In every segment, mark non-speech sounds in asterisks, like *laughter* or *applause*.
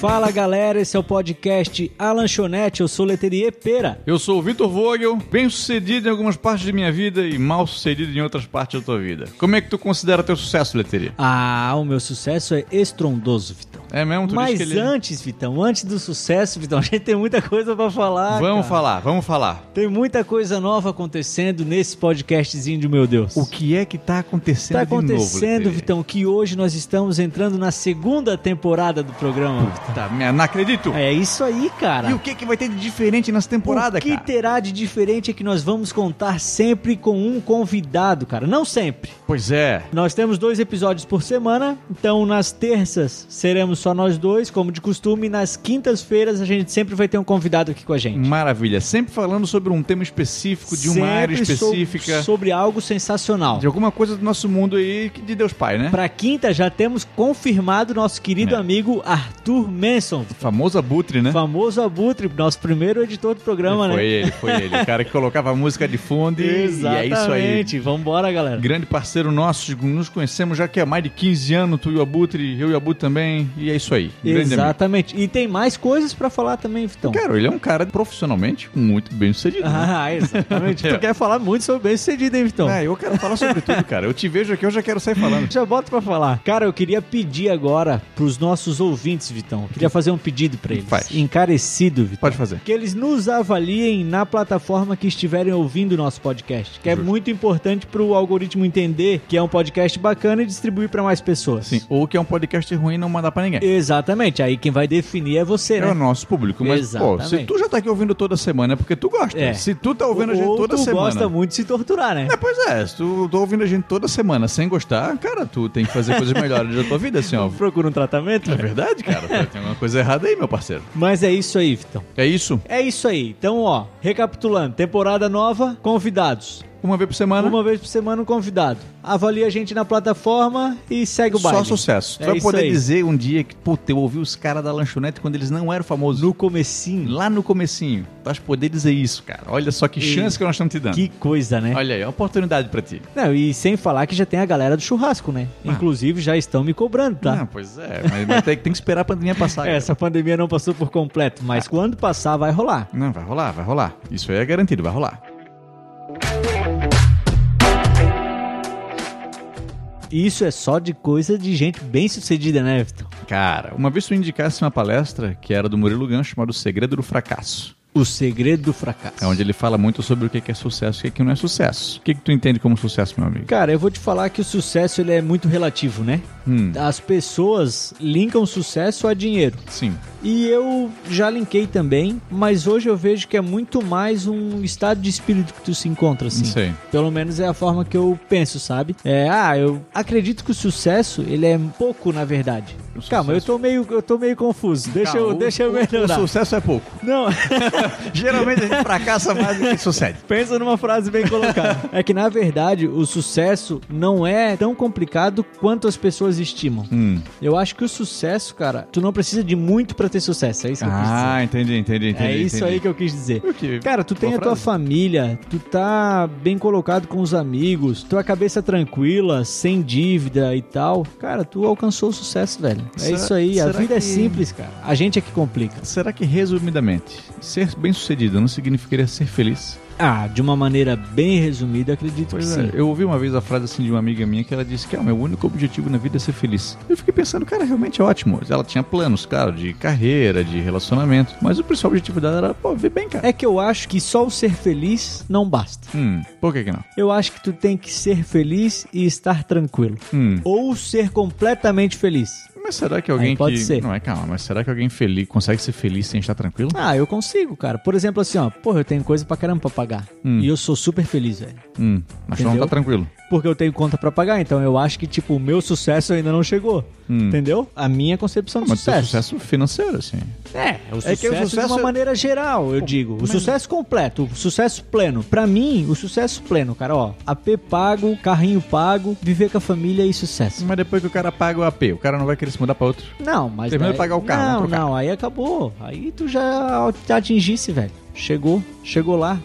Fala galera, esse é o podcast A Lanchonete, eu sou Leterier Pera. Eu sou o Vitor Vogel, bem sucedido em algumas partes de minha vida e mal sucedido em outras partes da tua vida. Como é que tu considera teu sucesso, Leteria? Ah, o meu sucesso é estrondoso, Vitão. É mesmo? Tu Mas ele... antes, Vitão, antes do sucesso, Vitão, a gente tem muita coisa pra falar. Vamos cara. falar, vamos falar. Tem muita coisa nova acontecendo nesse podcastzinho de meu Deus. O que é que tá acontecendo Tá de novo, acontecendo, Leteria? Vitão, que hoje nós estamos entrando na segunda temporada do programa. Vitão. Tá, me- não acredito. É isso aí, cara. E o que, que vai ter de diferente nessa temporada, o que cara? terá de diferente é que nós vamos contar sempre com um convidado, cara. Não sempre. Pois é. Nós temos dois episódios por semana, então nas terças seremos só nós dois, como de costume, nas quintas-feiras a gente sempre vai ter um convidado aqui com a gente. Maravilha. Sempre falando sobre um tema específico, de uma área Sempre so- específica, sobre algo sensacional. de alguma coisa do nosso mundo aí, de Deus Pai, né? Pra quinta já temos confirmado nosso querido É. amigo Arthur Manson, O famoso abutre, né? famoso Abutre, nosso primeiro editor do programa, foi né? ele, foi ele. O cara que colocava a música de fundo e, e é isso aí. Exatamente. Vambora, galera. Grande parceiro nosso, nos conhecemos já que há mais de 15 anos, tu e o Abutre, eu e o Abutre também, e é isso aí. Exatamente. E tem mais coisas pra falar também, Vitão. Cara, ele é um cara profissionalmente muito bem sucedido. né? Ah, exatamente. *laughs* É. Tu quer falar muito sobre bem sucedido, hein, Vitão? Ah, eu quero falar sobre tudo, cara. Eu te vejo aqui, eu já quero sair falando. *laughs* Já boto pra falar. Cara, eu queria pedir agora pros nossos ouvintes, Vitão. Queria fazer um pedido pra eles. Faz. Encarecido, Vitão. Pode fazer. Que eles nos avaliem na plataforma que estiverem ouvindo o nosso podcast. Que é Justo. muito importante pro algoritmo entender que é um podcast bacana e distribuir pra mais pessoas. Sim, ou que é um podcast ruim e não mandar pra ninguém. Exatamente. Aí quem vai definir é você, É né? o nosso público, mas pô, se Exatamente. tu já tá aqui ouvindo toda semana é porque tu gosta. É. Se tu tá ouvindo a gente Ou toda tu semana. gosta muito de se torturar, né? É, pois é, se tu tá ouvindo a gente toda semana sem gostar, cara, tu tem que fazer coisas melhores da tua vida, assim, ó. Procura um tratamento. É verdade, cara. Tem alguma coisa errada aí, meu parceiro. Mas é isso aí, Vitão. É isso. É isso aí. Então, ó, recapitulando, temporada nova, convidados. Uma vez por semana. Uma vez por semana um convidado. Avalia a gente na plataforma e segue o baile. Só sucesso. Tu É vai poder aí. dizer um dia que, puta, eu ouvi os caras da lanchonete quando eles não eram famosos. No comecinho. Lá no comecinho. Tu vais poder dizer isso, cara. Olha só que E- chance que nós estamos te dando. Que coisa, né? Olha aí, é uma oportunidade pra ti. Não, e sem falar que já tem a galera do churrasco, né? Ah. Inclusive já estão me cobrando, tá? Ah, pois é, mas, mas tem, tem que esperar a pandemia passar. cara. Essa pandemia não passou por completo, mas quando passar vai rolar. Não, vai rolar, vai rolar. Isso aí é garantido, vai rolar. Isso é só de coisa de gente bem sucedida, né, Everton? Cara, uma vez tu indicasse uma palestra que era do Murilo Gancho chamada O Segredo do Fracasso. O segredo do fracasso. É onde ele fala muito sobre o que é sucesso e o que não é sucesso. O que, que tu entende como sucesso, meu amigo? Cara, eu vou te falar que o sucesso ele é muito relativo, né? Hum, As pessoas linkam sucesso a dinheiro. sim. E eu já linkei também, mas hoje eu vejo que é muito mais um estado de espírito que tu se encontra, assim. Sei. Pelo menos é a forma que eu penso, sabe? É, ah, eu acredito que o sucesso, ele é pouco, na verdade. Calma, eu tô meio, eu tô meio confuso. Deixa Calma, eu, deixa eu melhorar. O sucesso é pouco. Não, *laughs* *laughs* Geralmente a gente fracassa mais do que sucede. pensa numa frase bem colocada. *laughs* É que, na verdade, o sucesso não é tão complicado quanto as pessoas estimam. Hum. Eu acho que o sucesso, cara, tu não precisa de muito pra ter sucesso. É isso que eu quis dizer. Ah, entendi, entendi, entendi. é isso entendi. aí que eu quis dizer. O quê? Cara, tu tem a tua família, tu tá bem colocado com os amigos, tua cabeça tranquila, sem dívida e tal. Cara, tu alcançou o sucesso, velho. É Será- isso aí. A vida é que- simples, cara. A gente é que complica. Será que, resumidamente, ser bem sucedido não significaria ser feliz? Ah, de uma maneira bem resumida, acredito que Pois sim. é, eu ouvi uma vez a frase assim de uma amiga minha que ela disse que ah, o meu único objetivo na vida é ser feliz. Eu fiquei pensando, cara, realmente é ótimo. Ela tinha planos, claro, de carreira, de relacionamento, mas o principal objetivo dela era, pô, ver bem, cara. É que eu acho que só o ser feliz não basta. Hum, por que que não? Eu acho que tu tem que ser feliz e estar tranquilo. Hum, Ou ser completamente feliz. Mas será que alguém Aí pode que... ser. Não, é calma, mas será que alguém feliz consegue ser feliz sem estar tranquilo? Ah, eu consigo, cara. Por exemplo, assim, ó, porra, eu tenho coisa pra caramba pra pagar. Hum. E eu sou super feliz, velho. Hum, mas tu não Entendeu? tá tranquilo. Porque eu tenho conta pra pagar, então eu acho que, tipo, o meu sucesso ainda não chegou. Hum. Entendeu? A minha concepção de Mas sucesso. sucesso financeiro, assim. É, o É que o sucesso, de sucesso uma é- maneira geral, eu digo. O sucesso completo, o sucesso pleno. Pra mim, o sucesso pleno, cara, ó. AP pago, carrinho pago, viver com a família e sucesso. Mas depois que o cara paga o AP, o cara não vai querer se mudar pra outro. Não, mas. Terminou de daí- pagar o carro, Não, vamos trocar. não, aí acabou. Aí tu já atingisse, velho. Chegou, chegou lá.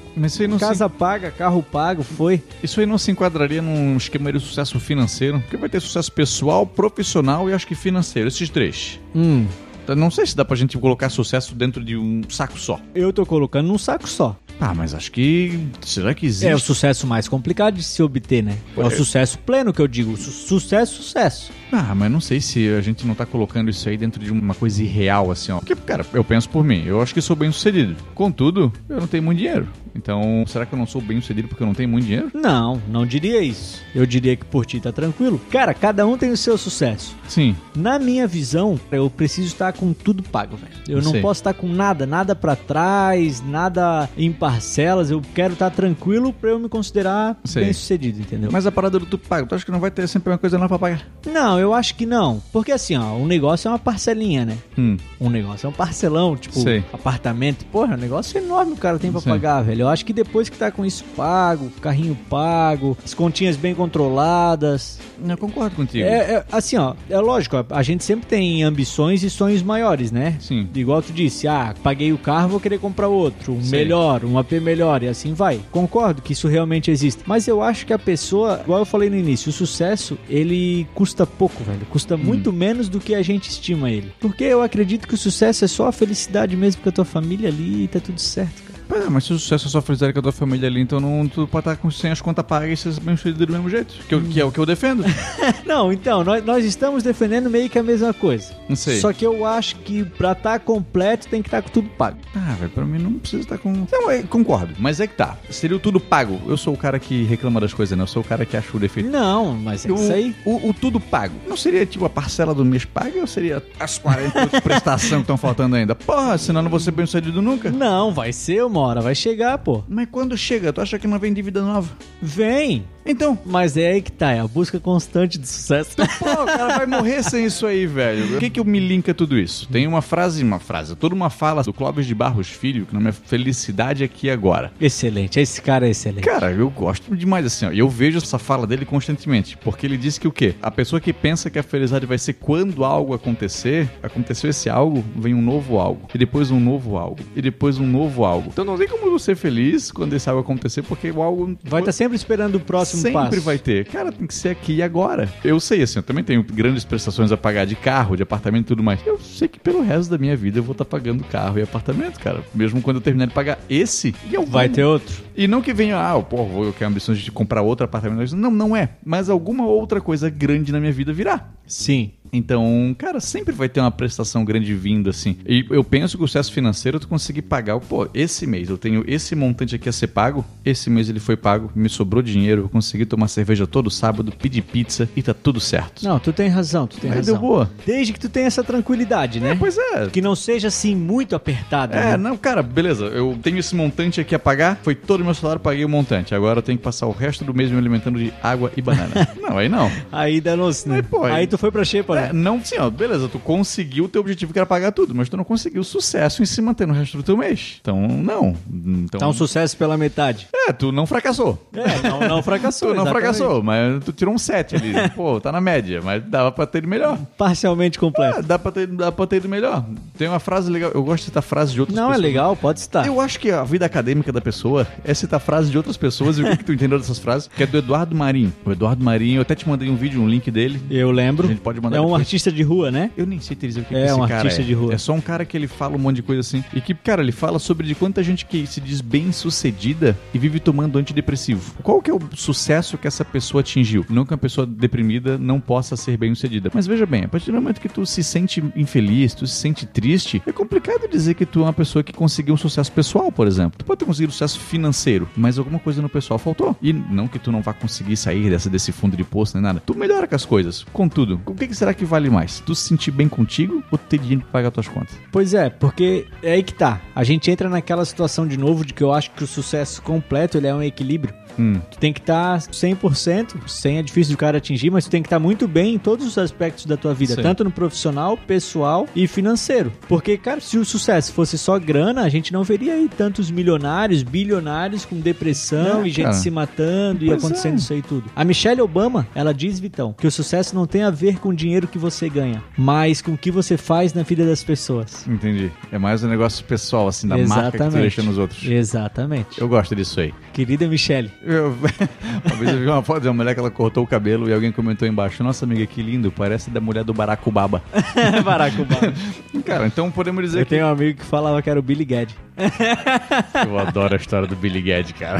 Casa paga, carro pago, foi. se, isso aí não se enquadraria num num esquema de sucesso financeiro, porque vai ter sucesso pessoal, profissional e acho que financeiro, esses três. Hum, Então, Não sei se dá pra gente colocar sucesso dentro de um saco só. eu tô colocando num saco só. Ah, mas acho que. Será que existe? É o sucesso mais complicado de se obter, né? É o É. sucesso pleno que eu digo. Su- sucesso, sucesso. Ah, mas não sei se a gente não tá colocando isso aí dentro de uma coisa irreal, assim, ó. Porque, cara, eu penso por mim, eu acho que sou bem sucedido. Contudo, eu não tenho muito dinheiro. Então, será que eu não sou bem sucedido porque eu não tenho muito dinheiro? Não, não diria isso. Eu diria que por ti tá tranquilo. Cara, cada um tem o seu sucesso. Sim. Na minha visão, eu preciso estar com tudo pago, velho. Eu não Sei. posso estar com nada, nada pra trás, nada em parcelas. Eu quero estar tranquilo pra eu me considerar Sei. bem sucedido, entendeu? Mas a parada do tu pago, tu acha que não vai ter sempre uma coisa lá pra pagar? Não, eu acho que não. Porque assim, ó, um negócio é uma parcelinha, né? Hum. Um negócio é um parcelão, tipo, Sei. apartamento. Porra, é um negócio enorme o cara tem pra Sei. pagar, velho. Eu acho que depois que tá com isso pago, carrinho pago, as continhas bem controladas. Eu concordo contigo. É, é, assim, ó, é lógico, a, gente sempre tem ambições e sonhos maiores, né? Sim. Igual tu disse, ah, paguei o carro, vou querer comprar outro, um Sim. melhor, um AP melhor, e assim vai. Concordo que isso realmente existe. Mas eu acho que a pessoa, igual eu falei no início, o sucesso, ele custa pouco, velho. Custa muito menos do que a gente estima ele. Porque eu acredito que o sucesso é só a felicidade mesmo com a tua família ali e tá tudo certo, cara. Pois é, mas se o sucesso é só felicidade com a tua família ali, então não, tu pode estar com sem as contas pagas e ser bem sucedido do mesmo jeito. Que, eu- que é o que eu defendo. *laughs* Não, então, nós, nós estamos defendendo meio que a mesma coisa. Não sei. Só que eu acho que pra estar completo tem que estar com tudo pago. Ah, velho, pra mim não precisa estar com. Não, eu concordo. Mas é que tá. Seria o tudo pago. Eu sou o cara que reclama das coisas, né? Eu sou o cara que acha o defeito. Não, mas é O, isso aí. o, o tudo pago. Não seria tipo a parcela do mês paga ou seria as 40 de prestação que estão faltando ainda? Porra, senão não vou ser bem sucedido nunca. Não, vai ser uma hora, vai chegar, pô. Mas quando chega, tu acha que não vem dívida nova? Vem! Então, Mas é aí que tá, é a busca constante de sucesso. *laughs* pô, o cara vai morrer sem isso aí, velho. O que que me linka tudo isso? Tem uma frase, uma frase, toda uma fala do Clóvis de Barros Filho, que não é felicidade aqui agora. excelente, esse cara é excelente. Cara, eu gosto demais assim, ó. E eu vejo essa fala dele constantemente. Porque ele disse que o quê? A pessoa que pensa que a felicidade vai ser quando algo acontecer, aconteceu esse algo, vem um novo algo. E depois um novo algo. E depois um novo algo. Então não tem como eu ser feliz quando esse algo acontecer, porque o algo. Vai estar sempre esperando o próximo Sempre passo. vai ter. Cara, tem que ser aqui e agora. Eu sei, assim, eu também tenho grandes prestações a pagar de carro, de apartamento e tudo mais. Eu sei que pelo resto da minha vida eu vou estar pagando carro e apartamento, cara. Mesmo quando eu terminar de pagar esse, e eu Vai vou- ter outro. e não que venha, ah, pô, eu quero ambições de comprar outro apartamento. Não, não é. Mas alguma outra coisa grande na minha vida virá. Sim. Então, cara, sempre vai ter uma prestação grande vindo, assim. E eu penso que o sucesso financeiro tu conseguir pagar, pô, esse mês eu tenho esse montante aqui a ser pago, esse mês ele foi pago, me sobrou dinheiro, eu consegui tomar cerveja todo sábado, pedir pizza e tá tudo certo. Não, tu tem razão, tu tem Aí razão. deu boa. Desde que tu tenha essa tranquilidade, né? Pois é. Que não seja assim muito apertado. É, né? não, cara, beleza. Eu tenho esse montante aqui a pagar, foi todo o meu salário, paguei o montante. Agora eu tenho que passar o resto do mês me alimentando de água e banana. *laughs* não, aí não. Aí danou-se, né? Aí, pô, aí- aí tu foi pra xepa, É, não, sim, ó, beleza, tu conseguiu o teu objetivo que era pagar tudo, mas tu não conseguiu sucesso em se manter no resto do teu mês. Então, não. Então, Tá um sucesso pela metade. é, tu não fracassou. É, não, não fracassou. *laughs* Tu não exatamente. fracassou, mas tu tirou um 7 ali. *laughs* Pô, tá na média, mas dava pra ter ido melhor. Parcialmente completo. Ah, dá pra ter, dá pra ter ido melhor. Tem uma frase legal, eu gosto de citar frases de outras não, é pessoas. legal, pode estar. Eu acho que a vida acadêmica da pessoa é citar frases de outras pessoas e o que, que tu entendeu dessas frases, que é do Eduardo Marinho. O Eduardo Marinho, eu até te mandei um vídeo, um link dele. Eu lembro. A gente pode mandar é um depois. artista de rua, né? Eu nem sei te dizer o que, É, que esse um cara artista é. de rua. É só um cara que ele fala um monte de coisa assim. E que, cara, ele fala sobre de quanta gente que se diz bem sucedida e vive tomando antidepressivo. Qual que é o sucesso que essa pessoa atingiu? Não que uma pessoa deprimida não possa ser bem sucedida. Mas veja bem, a partir do momento que tu se sente infeliz, tu se sente triste, é complicado dizer que tu é uma pessoa que conseguiu um sucesso pessoal, por exemplo. Tu pode ter conseguido sucesso financeiro, mas alguma coisa no pessoal faltou. E não que tu não vá conseguir sair dessa, desse fundo de poço nem nada. Tu melhora com as coisas. Contudo, o que, que será que vale mais? Tu se sentir bem contigo ou ter dinheiro pra pagar tuas contas? Pois é, porque é aí que tá. A gente entra naquela situação de novo de que eu acho que o sucesso completo ele é um equilíbrio. Hum. Tu tem que estar 100%, 100 é difícil do cara atingir, mas tu tem que estar muito bem em todos os aspectos da tua vida, Sim. tanto no profissional, pessoal e financeiro. Porque, cara, se o sucesso fosse só grana, a gente não veria aí tantos milionários, bilionários com depressão É, e gente cara. se matando e Pois acontecendo é. isso aí tudo. A Michelle Obama, ela diz, Vitão, que o sucesso não tem a ver com dinheiro dinheiro que você ganha, mas com o que você faz na vida das pessoas. Entendi. É mais um negócio pessoal, assim, da marca que tu deixa nos outros. Exatamente. Eu gosto disso aí. Querida Michelle. Eu, *laughs* uma vez eu vi uma foto de uma mulher que ela cortou o cabelo e alguém comentou embaixo: Nossa amiga, que lindo, parece da mulher do Barack Obama. *laughs* Barack Obama. *laughs* Cara, então podemos dizer Eu que. tenho um amigo que falava que era o Billy Guedes. *laughs* Eu adoro a história do Billy Guedes, cara.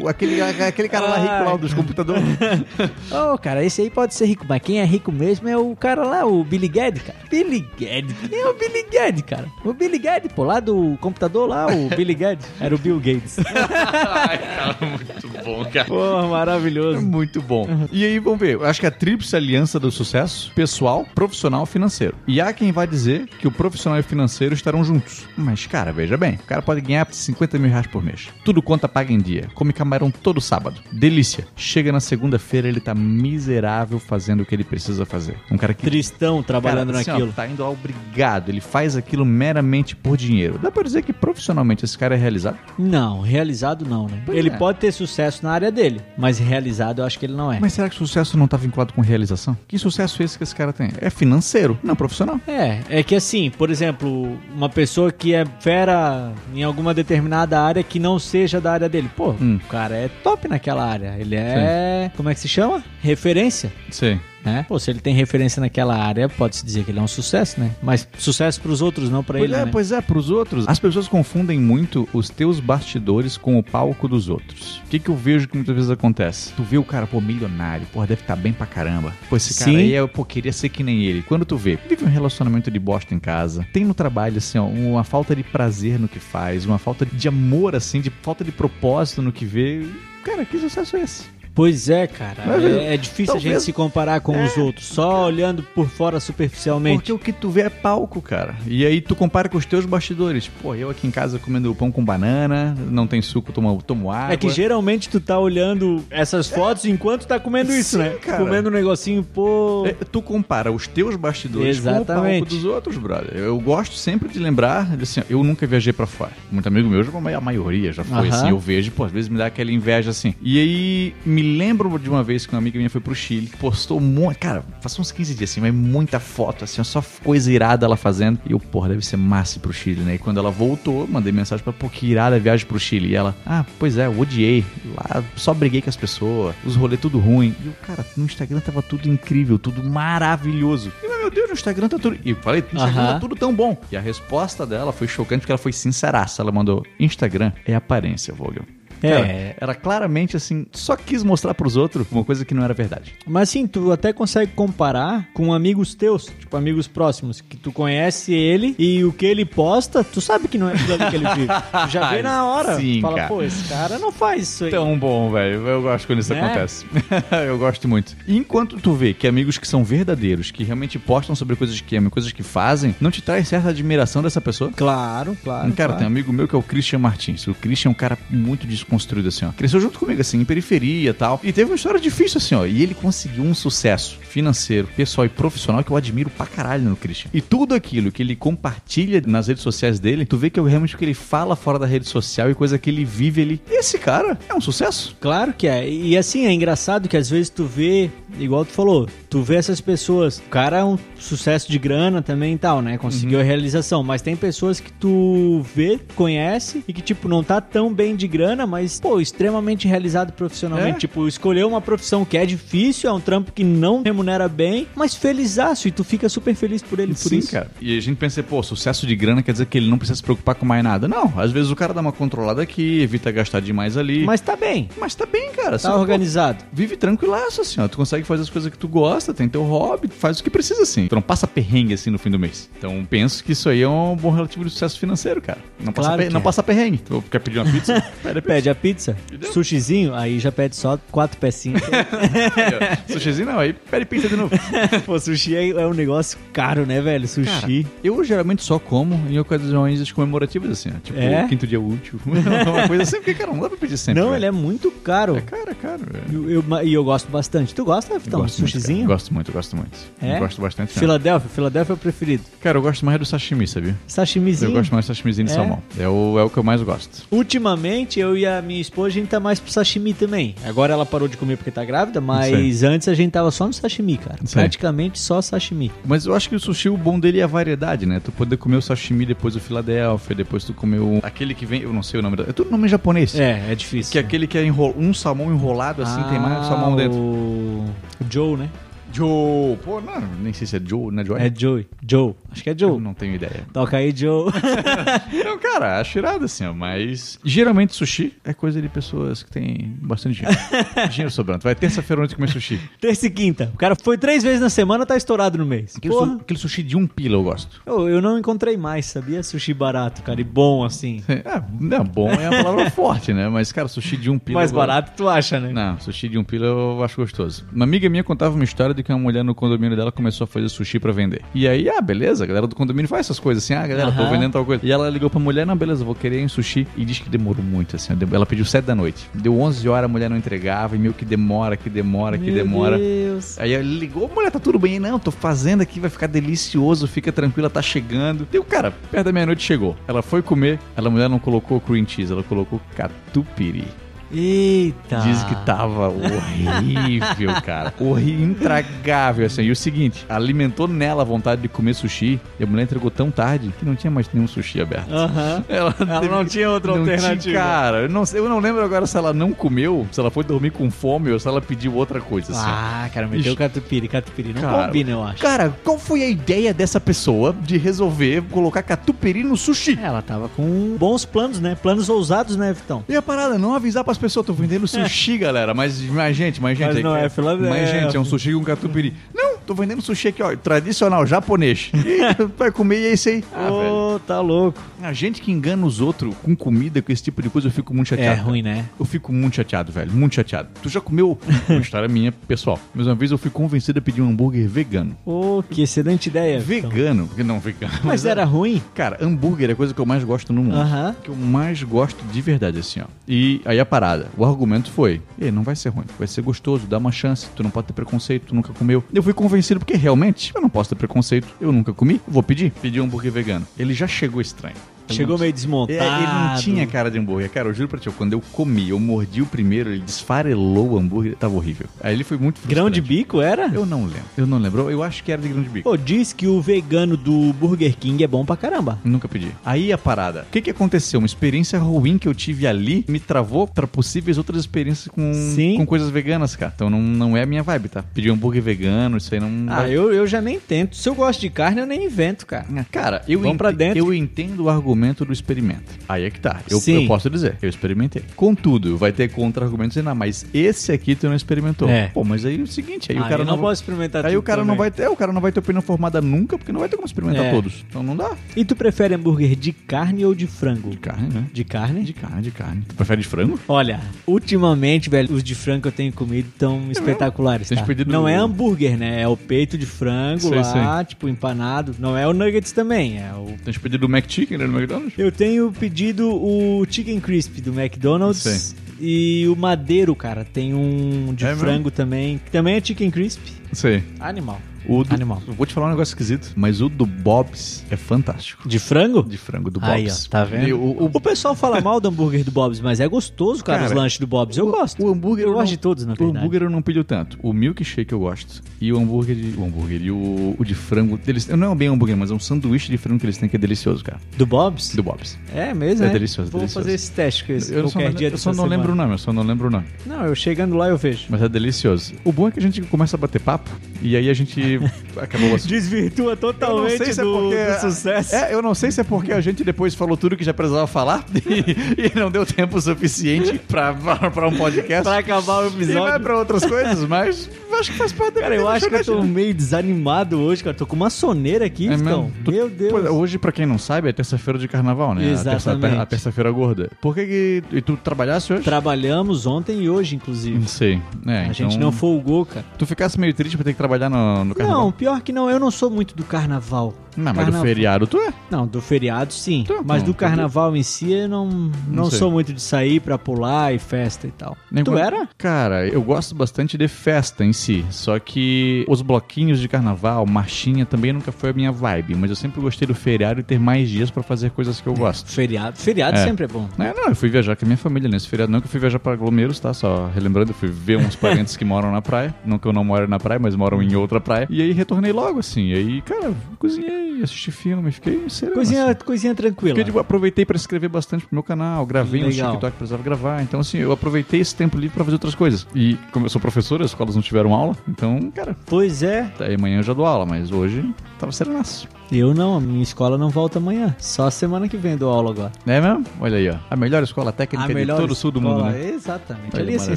O- aquele, aquele cara lá rico lá dos computadores. *laughs* Ô, cara, esse aí pode ser rico, mas quem é rico mesmo é o cara lá, o Billy Guedes, cara. Billy Guedes. Quem é o Billy Guedes, cara? O Billy Guedes, pô, lá do computador lá, o Billy Guedes. *laughs* Era o Bill Gates. Ai, cara, muito bom, cara. Pô, É maravilhoso. muito bom. E aí, vamos ver. Eu acho que a tríplice aliança do sucesso, pessoal, profissional, financeiro. E há quem vai dizer que o profissional e o financeiro estarão juntos. Mas, cara, veja bem. O cara pode ganhar 50 mil reais por mês. Tudo conta paga em dia. Come camarão todo sábado. Delícia. Chega na segunda-feira, ele tá miserável fazendo o que ele precisa fazer. Um cara que Tristão trabalhando Cara, assim, ó, naquilo. tá indo lá obrigado. Ele faz aquilo meramente por dinheiro. Dá pra dizer que profissionalmente esse cara é realizado? Não, realizado não, né? Pois ele é. pode ter sucesso na área dele, mas realizado eu acho que ele não é. Mas será que o sucesso não tá vinculado com realização? Que sucesso é esse que esse cara tem? É financeiro, não profissional. É, é que assim, por exemplo, uma pessoa que é fera em alguma determinada área que não seja da área dele. Pô, Hum. o cara é top naquela área. Ele é. Como é que se chama? Referência. Sim. Né? Pô, se ele tem referência naquela área, pode-se dizer que ele é um sucesso, né? Mas sucesso pros outros, não pra Pois ele, é, né? pois é, pros outros. As pessoas confundem muito os teus bastidores com o palco dos outros. O que, que eu vejo que muitas vezes acontece? Tu vê o cara, pô, milionário, pô, deve estar bem pra caramba. Pô, esse cara Sim. aí, eu, pô, queria ser que nem ele. Quando tu vê, vive um relacionamento de bosta em casa, tem no trabalho, assim, ó, uma falta de prazer no que faz, uma falta de amor, assim, de falta de propósito no que vê. Cara, que sucesso é esse? Pois é, cara. Mas, É, é difícil a talvez- gente se comparar com os outros, só olhando por fora superficialmente. Porque o que tu vê é palco, cara. E aí tu compara com os teus bastidores. Pô, eu aqui em casa comendo pão com banana, não tem suco, tomo, tomo água. É que geralmente tu tá olhando essas fotos enquanto tá comendo isso, Sim, né? cara. Comendo um negocinho, pô. É, tu compara os teus bastidores com o Exatamente. palco dos outros, brother. Eu gosto sempre de lembrar, assim, eu nunca viajei pra fora. Muito amigo meu, já- a maioria já foi Aham. assim, eu vejo, pô, às vezes me dá aquela inveja assim. E aí, me lembro de uma vez que uma amiga minha foi pro Chile, postou um monte, cara, faz uns 15 dias assim, mas muita foto, assim, ó, só coisa irada ela fazendo. E eu, porra, deve ser massa pro Chile, né? E quando ela voltou, mandei mensagem pra, pô, que irada a viagem pro Chile. E ela, ah, pois é, eu odiei. Lá só briguei com as pessoas, os rolês tudo ruim. E eu, cara, no Instagram tava tudo incrível, tudo maravilhoso. E, meu Deus, no Instagram tá tudo. E eu falei, no Instagram Aham. tá tudo tão bom. E a resposta dela foi chocante porque ela foi sinceraça. Ela mandou: Instagram é aparência, Vogel. É. Cara, era claramente assim, só quis mostrar pros outros uma coisa que não era verdade. Mas assim, tu até consegue comparar com amigos teus, tipo amigos próximos, que tu conhece ele e o que ele posta, tu sabe que não é aquilo que ele vive. Tu já vê *laughs* na hora. Sim, Fala, cara. pô, esse cara não faz isso aí. Tão bom, velho. Eu gosto quando isso Né? acontece. *laughs* eu gosto muito. E enquanto tu vê que amigos que são verdadeiros, que realmente postam sobre coisas que amam, coisas que fazem, não te traz certa admiração dessa pessoa? Claro, claro. Cara, claro. tem um amigo meu que é o Christian Martins. O Christian é um cara muito desconstruído, assim, ó. Cresceu junto comigo, assim, em periferia e tal. E teve uma história difícil, assim, ó. E ele conseguiu um sucesso financeiro, pessoal e profissional que eu admiro pra caralho no Christian. E tudo aquilo que ele compartilha nas redes sociais dele, tu vê que é realmente o que ele fala fora da rede social e coisa que ele vive ali. Esse cara é um sucesso. Claro que é. E assim, é engraçado que às vezes tu vê, igual tu falou, tu vê essas pessoas, o cara é um sucesso de grana também e tal, né? Conseguiu a realização, mas tem pessoas que tu vê, conhece e que, tipo, não tá tão bem de grana, mas, pô, extremamente realizado profissionalmente. É. Tipo, escolheu uma profissão que é difícil, é um trampo que não remunera bem, mas felizaço e tu fica super feliz por ele, por Sim, isso. cara. E a gente pensa, pô, sucesso de grana quer dizer que ele não precisa se preocupar com mais nada. Não, às vezes o cara dá uma controlada aqui, evita gastar demais ali. Mas tá bem, Mas tá bem, cara. tá Só, pô, organizado. Vive tranquilaço, assim, ó. Tu consegue fazer as coisas que tu gosta, tem teu hobby, faz o que precisa, assim. Tu não passa perrengue, assim, no fim do mês. Então, penso que isso aí é um bom relativo de sucesso financeiro, cara. Não passa, Claro per- não é. passa perrengue. Tu quer pedir uma pizza? *laughs* Pede a pizza. Pede a pizza, sushizinho, aí já pede só quatro pecinhas. *laughs* Sushizinho não, aí pede pizza de novo. *laughs* Pô, sushi é, é um negócio caro, né, velho? Sushi. Eu geralmente só como em ocasiões comemorativas, assim, ó. Tipo, É? quinto dia útil. *laughs* uma coisa assim, porque, cara, não dá pra pedir sempre. não, velho. ele é muito caro. É caro, é caro, velho. Eu- eu- E eu, gosto bastante. Tu gosta, Vitão? Gosto muito, Sushizinho? cara. Gosto muito, gosto muito. É? Gosto bastante. Filadélfia? Filadélfia é o preferido. Cara, eu gosto mais do sashimi, sabia? Sashimizinho. Eu gosto mais do sashimizinho de É? salmão. É o, é o que eu mais gosto. Ultimamente, eu e a minha esposa, a gente tá mais pro sashimi também. Agora ela parou de comer porque tá grávida, mas antes a gente tava só no sashimi, cara. Sim. Praticamente só sashimi. Mas eu acho que o sushi, o bom dele é a variedade, né? Tu poder comer o sashimi, depois o Philadelphia, depois tu comer o... Aquele que vem, eu não sei o nome da... É tudo nome japonês. É, é difícil. Que é aquele que é um salmão enrolado assim, tem mais salmão dentro. Ah, O Joe, né? Joe. Pô, não, nem sei se é Joe, não é Joe? É Joe. Joe. Acho que é Eu Joe. não tenho ideia. Toca aí, Joe. *laughs* Não, cara, acho irado assim, ó. Mas geralmente sushi é coisa de pessoas que têm bastante dinheiro. *laughs* dinheiro sobrando. Vai terça-feira onde comer sushi. Terça e quinta. O cara foi três vezes na semana, tá estourado no mês. Aquele, su- aquele sushi de um pila eu gosto. Eu, eu não encontrei mais, sabia? Sushi barato, cara. E bom, assim. É, não, bom é a palavra *laughs* forte, né? Mas, cara, sushi de um pila. Mais eu gosto. barato tu acha, né? Não, sushi de um pila eu acho gostoso. Uma amiga minha contava uma história de que uma mulher no condomínio dela começou a fazer sushi pra vender. E aí, ah, beleza, a galera do condomínio faz essas coisas assim, ah, galera, tô vendendo tal coisa. E ela ligou pra mulher, não, beleza, vou querer em sushi. E diz que demorou muito, assim. Ela pediu 7 da noite. Deu 11 horas, a mulher não entregava, e meio que demora, que demora, que Meu demora. Deus. Aí ele ligou, mulher, tá tudo bem? Não, tô fazendo aqui, vai ficar delicioso, fica tranquila, tá chegando. E o cara, perto da meia-noite chegou. Ela foi comer, ela, a mulher não colocou cream cheese, ela colocou catupiry. Eita. Diz que tava horrível, *laughs* cara. Horrível, intragável, assim. E o seguinte, alimentou nela a vontade de comer sushi, e a mulher entregou tão tarde que não tinha mais nenhum sushi aberto. Aham. Ela, Ela teve- não tinha outra não alternativa. Tinha, cara, eu não, eu não lembro agora se ela não comeu, se ela foi dormir com fome ou se ela pediu outra coisa, assim. Ah, cara, meteu Ixi. catupiry, catupiry. Não Cara, combina, eu acho. Cara, qual foi a ideia dessa pessoa de resolver colocar catupiry no sushi? Ela tava com bons planos, né? Planos ousados, né, Vitão? E a parada, não avisar pras pessoas, tô vendendo sushi, galera. Mas, mais gente, mais gente. Mas não é Filadélfia. Mais gente, é um sushi com catupiry. Não, tô vendendo sushi aqui, ó, tradicional, japonês. *laughs* Vai comer e é isso aí. Ah. Ô, tá louco. A gente que engana os outros com comida, com esse tipo de coisa, eu fico muito chateado. É ruim, né? Eu fico muito chateado, velho. Muito chateado. Tu já comeu? Uma *laughs* história minha, pessoal. Mas uma vez eu fui convencido a pedir um hambúrguer vegano. Ô, que excelente ideia. Vegano? Porque não vegano. Mas era ruim? Cara, hambúrguer é a coisa que eu mais gosto no mundo. Aham. Que eu mais gosto de verdade, assim, ó. E aí a parada. O argumento foi: Ei, não vai ser ruim, vai ser gostoso, dá uma chance, tu não pode ter preconceito, tu nunca comeu. Eu fui convencido porque realmente eu não posso ter preconceito, eu nunca comi, vou pedir. Pedi um hambúrguer vegano. Ele já chegou estranho. Chegou meio É, desmontado. ele não tinha cara de hambúrguer. Cara, eu juro pra ti, quando eu comi, eu mordi o primeiro, ele desfarelou o hambúrguer, tava horrível. Aí ele foi muito Grão de frustrante. bico era? Eu não lembro. Eu não lembro. Eu acho que era de grão de bico. Pô, diz que o vegano do Burger King é bom pra caramba. Nunca pedi. Aí a parada. O que que aconteceu? Uma experiência ruim que eu tive ali me travou pra possíveis outras experiências com, Sim. com coisas veganas, cara. Então não, não é a minha vibe, tá? Pedir um hambúrguer vegano, isso aí não. Ah, eu, eu já nem tento. Se eu gosto de carne, eu nem invento, cara. Cara, eu, Vamos pra dentro. eu entendo o argumento do experimento. Aí é que tá. Eu, Sim. eu posso dizer, eu experimentei. Contudo, vai ter contra-argumentos dizendo, ah, mas esse aqui tu não experimentou. É. Pô, mas aí é o seguinte, aí Ah, o cara eu não não. posso experimentar Aí tudo o cara não também. vai ter, o cara não vai ter opinião formada nunca, porque não vai ter como experimentar É. todos. Então não dá. E tu prefere hambúrguer de carne ou de frango? De carne, né? De carne? De carne, de carne. Tu prefere de frango? Olha, ultimamente, velho, os de frango que eu tenho comido estão espetaculares. Tem Tá? pedido- Não é hambúrguer, né? É o peito de frango Sei, lá, tipo, empanado. Não é o nuggets também, é o... Tem pedido do McChicken né, no McDonald's? Eu tenho pedido o Chicken Crisp do McDonald's. Sei. E o Madeiro, cara, tem um de É mesmo? frango também, que também é Chicken Crisp. Sei. Animal. O do, Animal. Vou te falar um negócio esquisito, mas o do Bob's é fantástico. De frango? De frango do Aí, Bob's. ó, tá vendo? E O, o, O pessoal fala mal do hambúrguer do Bob's, mas é gostoso, cara, Cara, os lanches do Bob's. Eu o- gosto. O hambúrguer eu não- gosto de todos, na O verdade. hambúrguer eu não pediu tanto. O milkshake eu gosto. E o hambúrguer de. O hambúrguer e o, o de frango. Deles, não é bem hambúrguer, mas é um sanduíche de frango que eles têm que é delicioso, cara. Do Bob's? Do Bob's. É mesmo, É né? delicioso, Vou delicioso. fazer esse teste com esse, Eu só, qualquer não, dia eu só não lembro o nome, eu só não lembro o nome. Não, eu chegando lá eu vejo. Mas é delicioso. O bom é que a gente começa a bater papo e aí a gente *laughs* acabou o assunto. Desvirtua totalmente do, do sucesso. É, eu não sei se é porque a gente depois falou tudo que já precisava falar *laughs* e, e não deu tempo suficiente pra, pra, pra um podcast. Pra acabar o E vai episódio. pra outras coisas, mas acho que faz parte da Cara, eu acho que eu tô meio desanimado hoje, cara. Tô com uma soneira aqui, É então. Tu- Meu Deus. Pô, hoje, pra quem não sabe, é terça-feira de carnaval, né? Exatamente. A terça-feira gorda. Por que, que e tu trabalhasse hoje? Trabalhamos ontem e hoje, inclusive. Não sei. É, A gente então, não folgou, cara. Tu ficasse meio triste por ter que trabalhar no, no carnaval? Não, pior que não. Eu não sou muito do carnaval. Não, mas Carnaval. do feriado tu é. Não, do feriado sim. Tá, mas bom, do carnaval em si eu não, não, sei. sou muito de sair pra pular e festa e tal. Nem tu quando- era? Cara, eu gosto bastante de festa em si. Só que os bloquinhos de carnaval, marchinha, também nunca foi a minha vibe. Mas eu sempre gostei do feriado e ter mais dias pra fazer coisas que eu gosto. Feriado. Feriado É. sempre é bom. É, não, eu fui viajar com a minha família nesse feriado. Não que eu fui viajar pra Glomeros, tá? Só relembrando, eu fui ver uns parentes que moram na praia. Não que eu não moro na praia, mas moram em outra praia. E aí retornei logo, assim. E aí, cara, cozinhei, assisti filme, fiquei sereno. Coisinha, assim. coisinha tranquila. Fiquei de- aproveitei pra escrever bastante pro meu canal, gravei um Legal. TikTok que precisava gravar. Então, assim, eu aproveitei esse tempo livre pra fazer outras coisas. E como eu sou professor, as escolas não tiveram aula, então, cara, Pois é, aí amanhã eu já dou aula, mas hoje tava serenaço. eu não, a minha escola não volta amanhã. Só semana que vem dou aula agora. É mesmo? Olha aí, ó. A melhor escola técnica a de melhor todo o sul do mundo, né? Exatamente. Olha, Ali é maravilha.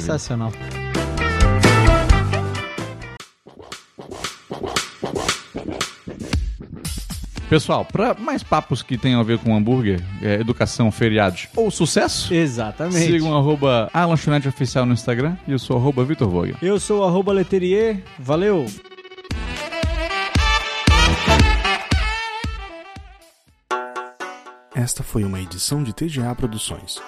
sensacional. Pessoal, pra mais papos que tenham a ver com hambúrguer, é, educação, feriados ou sucesso, Exatamente. sigam arroba a lanchonete oficial no Instagram e eu sou arroba Vitor Vogel. Eu sou o arroba Leterier. Valeu! Esta foi uma edição de TGA Produções.